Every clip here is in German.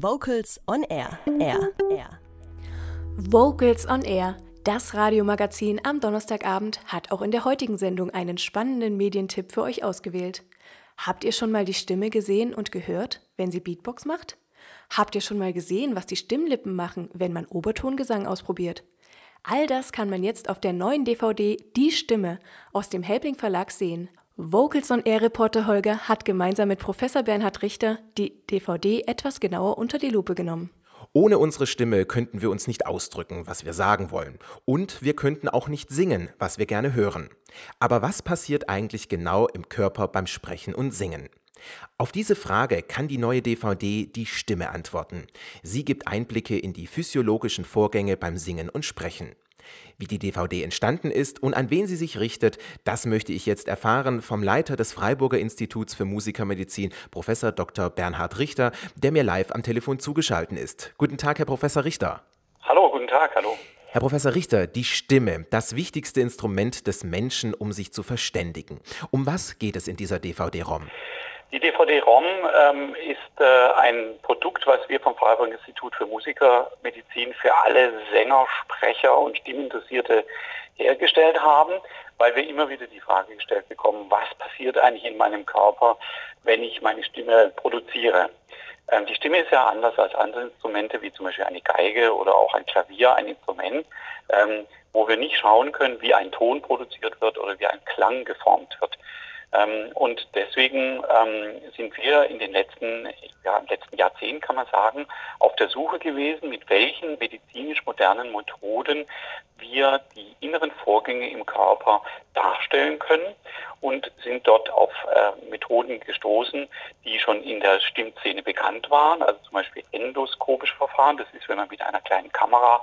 Vocals on Air. Air. Air. Vocals on Air. Das Radiomagazin am Donnerstagabend hat auch in der heutigen Sendung einen spannenden Medientipp für euch ausgewählt. Habt ihr schon mal die Stimme gesehen und gehört, wenn sie Beatbox macht? Habt ihr schon mal gesehen, was die Stimmlippen machen, wenn man Obertongesang ausprobiert? All das kann man jetzt auf der neuen DVD Die Stimme aus dem Helping Verlag sehen. Vocals on Air Reporter Holger hat gemeinsam mit Professor Bernhard Richter die DVD etwas genauer unter die Lupe genommen. Ohne unsere Stimme könnten wir uns nicht ausdrücken, was wir sagen wollen. Und wir könnten auch nicht singen, was wir gerne hören. Aber was passiert eigentlich genau im Körper beim Sprechen und Singen? Auf diese Frage kann die neue DVD Die Stimme antworten. Sie gibt Einblicke in die physiologischen Vorgänge beim Singen und Sprechen. Wie die DVD entstanden ist und an wen sie sich richtet, das möchte ich jetzt erfahren vom Leiter des Freiburger Instituts für Musikermedizin, Professor Dr. Bernhard Richter, der mir live am Telefon zugeschaltet ist. Guten Tag, Herr Professor Richter. Hallo, guten Tag, hallo. Herr Professor Richter, die Stimme, das wichtigste Instrument des Menschen, um sich zu verständigen. Um was geht es in dieser DVD-ROM? Die DVD-ROM ähm, ist äh, ein Produkt, was wir vom Freiburger Institut für Musikermedizin für alle Sänger, Sprecher und Stimminteressierte hergestellt haben, weil wir immer wieder die Frage gestellt bekommen, was passiert eigentlich in meinem Körper, wenn ich meine Stimme produziere. Ähm, die Stimme ist ja anders als andere Instrumente, wie zum Beispiel eine Geige oder auch ein Klavier, ein Instrument, ähm, wo wir nicht schauen können, wie ein Ton produziert wird oder wie ein Klang geformt wird. Ähm, und deswegen ähm, sind wir in den letzten, ja, letzten Jahrzehnt kann man sagen, auf der Suche gewesen, mit welchen medizinisch modernen Methoden wir die inneren Vorgänge im Körper darstellen können und sind dort auf äh, Methoden gestoßen, die schon in der Stimmszene bekannt waren, also zum Beispiel endoskopische Verfahren, das ist, wenn man mit einer kleinen Kamera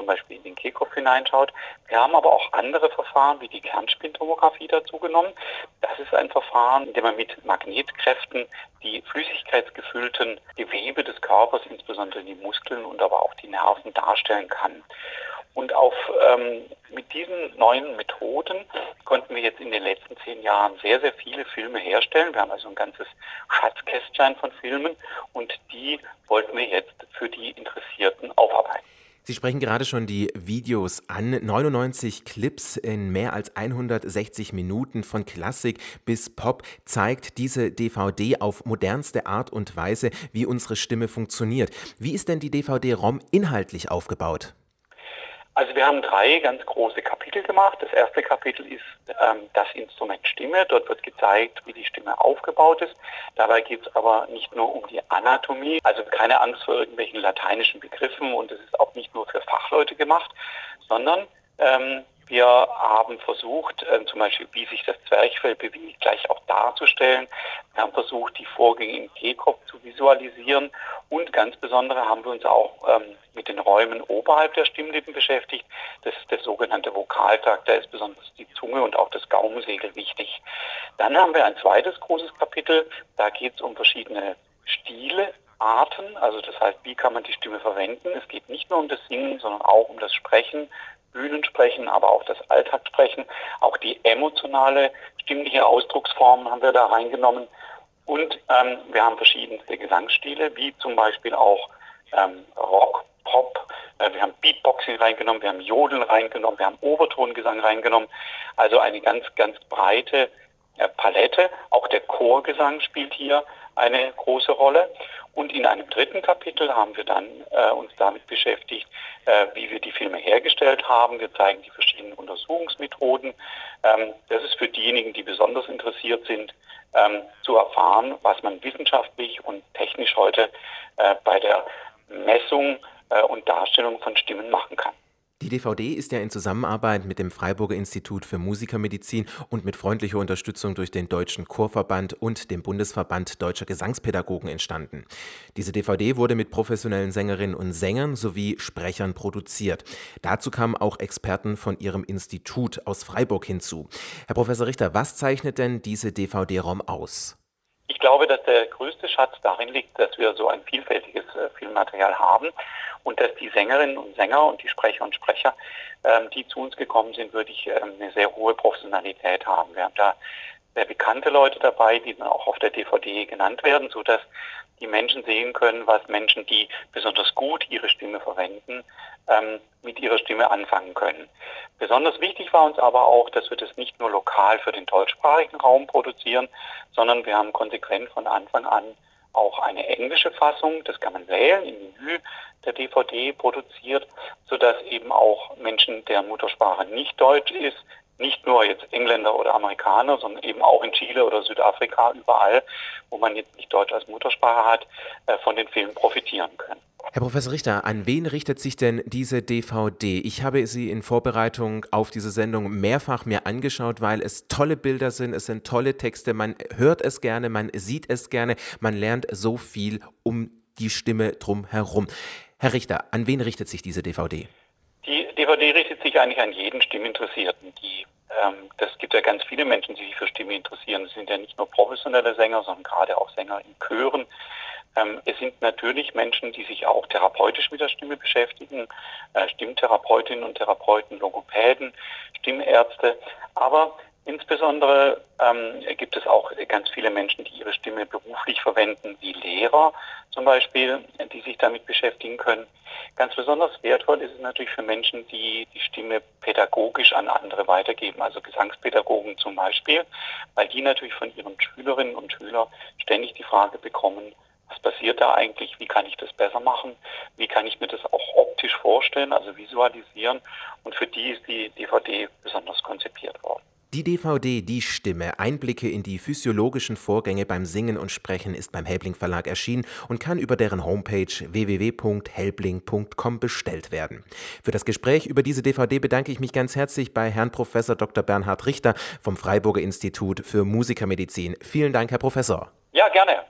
zum Beispiel in den Kehlkopf hineinschaut. Wir haben aber auch andere Verfahren wie die Kernspintomographie dazu genommen. Das ist ein Verfahren, in dem man mit Magnetkräften die flüssigkeitsgefüllten Gewebe des Körpers, insbesondere die Muskeln und aber auch die Nerven darstellen kann. Und auf, ähm, mit diesen neuen Methoden konnten wir jetzt in den letzten zehn Jahren sehr, sehr viele Filme herstellen. Wir haben also ein ganzes Schatzkästchen von Filmen und die wollten wir jetzt für die Interessierten. Sie sprechen gerade schon die Videos an. 99 Clips in mehr als 160 Minuten von Klassik bis Pop zeigt diese DVD auf modernste Art und Weise, wie unsere Stimme funktioniert. Wie ist denn die DVD-ROM inhaltlich aufgebaut? Also wir haben drei ganz große Kapitel gemacht. Das erste Kapitel ist ähm, das Instrument Stimme. Dort wird gezeigt, wie die Stimme aufgebaut ist. Dabei geht es aber nicht nur um die Anatomie, also keine Angst vor irgendwelchen lateinischen Begriffen und es ist auch nicht nur für Fachleute gemacht, sondern ähm, wir haben versucht, äh, zum Beispiel, wie sich das Zwerchfell bewegt, gleich auch darzustellen. Wir haben versucht, die Vorgänge im Kehlkopf zu visualisieren und ganz besonders haben wir uns auch ähm, mit den Räumen oberhalb der Stimmlippen beschäftigt. Das ist der sogenannte Vokaltakt. Da ist besonders die Zunge und auch das Gaumensegel wichtig. Dann haben wir ein zweites großes Kapitel. Da geht es um verschiedene Stile, Arten, also das heißt, wie kann man die Stimme verwenden. Es geht nicht nur um das Singen, sondern auch um das Sprechen, Bühnensprechen, aber auch das Alltagssprechen, auch die emotionale stimmliche Ausdrucksform haben wir da reingenommen. Und ähm, wir haben verschiedenste Gesangsstile, wie zum Beispiel auch ähm, Rock, Pop, äh, wir haben Beatboxing reingenommen, wir haben Jodeln reingenommen, wir haben Obertongesang reingenommen. Also eine ganz, ganz breite äh, Palette. Auch der Chorgesang spielt hier eine große Rolle. Und in einem dritten Kapitel haben wir dann äh, uns damit beschäftigt, äh, wie wir die Filme hergestellt haben. Wir zeigen die verschiedenen Untersuchungsmethoden. Ähm, das ist für diejenigen, die besonders interessiert sind, ähm, zu erfahren, was man wissenschaftlich und technisch heute äh, bei der Messung äh, und Darstellung von Stimmen machen kann. Die DVD ist ja in Zusammenarbeit mit dem Freiburger Institut für Musikermedizin und mit freundlicher Unterstützung durch den Deutschen Chorverband und dem Bundesverband Deutscher Gesangspädagogen entstanden. Diese DVD wurde mit professionellen Sängerinnen und Sängern sowie Sprechern produziert. Dazu kamen auch Experten von ihrem Institut aus Freiburg hinzu. Herr Professor Richter, was zeichnet denn diese DVD-ROM aus? Ich glaube, dass der größte Schatz darin liegt, dass wir so ein vielfältiges äh, Filmmaterial haben und dass die Sängerinnen und Sänger und die Sprecher und Sprecher, ähm, die zu uns gekommen sind, wirklich ähm, eine sehr hohe Professionalität haben. Wir haben da sehr bekannte Leute dabei, die dann auch auf der DVD genannt werden, so dass die Menschen sehen können, was Menschen, die besonders gut ihre Stimme verwenden, ähm, mit ihrer Stimme anfangen können. Besonders wichtig war uns aber auch, dass wir das nicht nur lokal für den deutschsprachigen Raum produzieren, sondern wir haben konsequent von Anfang an auch eine englische Fassung, das kann man wählen, im Menü der DVD produziert, sodass eben auch Menschen, deren Muttersprache nicht Deutsch ist, nicht nur jetzt Engländer oder Amerikaner, sondern eben auch in Chile oder Südafrika, überall, wo man jetzt nicht Deutsch als Muttersprache hat, äh, von den Filmen profitieren können. Herr Professor Richter, an wen richtet sich denn diese DVD? Ich habe sie in Vorbereitung auf diese Sendung mehrfach mir angeschaut, weil es tolle Bilder sind, es sind tolle Texte, man hört es gerne, man sieht es gerne, man lernt so viel um die Stimme drum herum. Herr Richter, an wen richtet sich diese DVD? Die DVD richtet sich eigentlich an jeden Stimminteressierten. Die, ähm, das gibt ja ganz viele Menschen, die sich für Stimme interessieren. Es sind ja nicht nur professionelle Sänger, sondern gerade auch Sänger in Chören. Ähm, es sind natürlich Menschen, die sich auch therapeutisch mit der Stimme beschäftigen, äh, Stimmtherapeutinnen und Therapeuten, Logopäden, Stimmärzte. Aber Insbesondere ähm, gibt es auch ganz viele Menschen, die ihre Stimme beruflich verwenden, wie Lehrer zum Beispiel, die sich damit beschäftigen können. Ganz besonders wertvoll ist es natürlich für Menschen, die die Stimme pädagogisch an andere weitergeben, also Gesangspädagogen zum Beispiel, weil die natürlich von ihren Schülerinnen und Schülern ständig die Frage bekommen, was passiert da eigentlich, wie kann ich das besser machen, wie kann ich mir das auch optisch vorstellen, also visualisieren. Und für die ist die DVD besonders konzipiert worden. Die DVD Die Stimme, Einblicke in die physiologischen Vorgänge beim Singen und Sprechen ist beim Helbling Verlag erschienen und kann über deren Homepage www.helbling.com bestellt werden. Für das Gespräch über diese DVD bedanke ich mich ganz herzlich bei Herrn Professor Dr. Bernhard Richter vom Freiburger Institut für Musikermedizin. Vielen Dank, Herr Professor. Ja, gerne.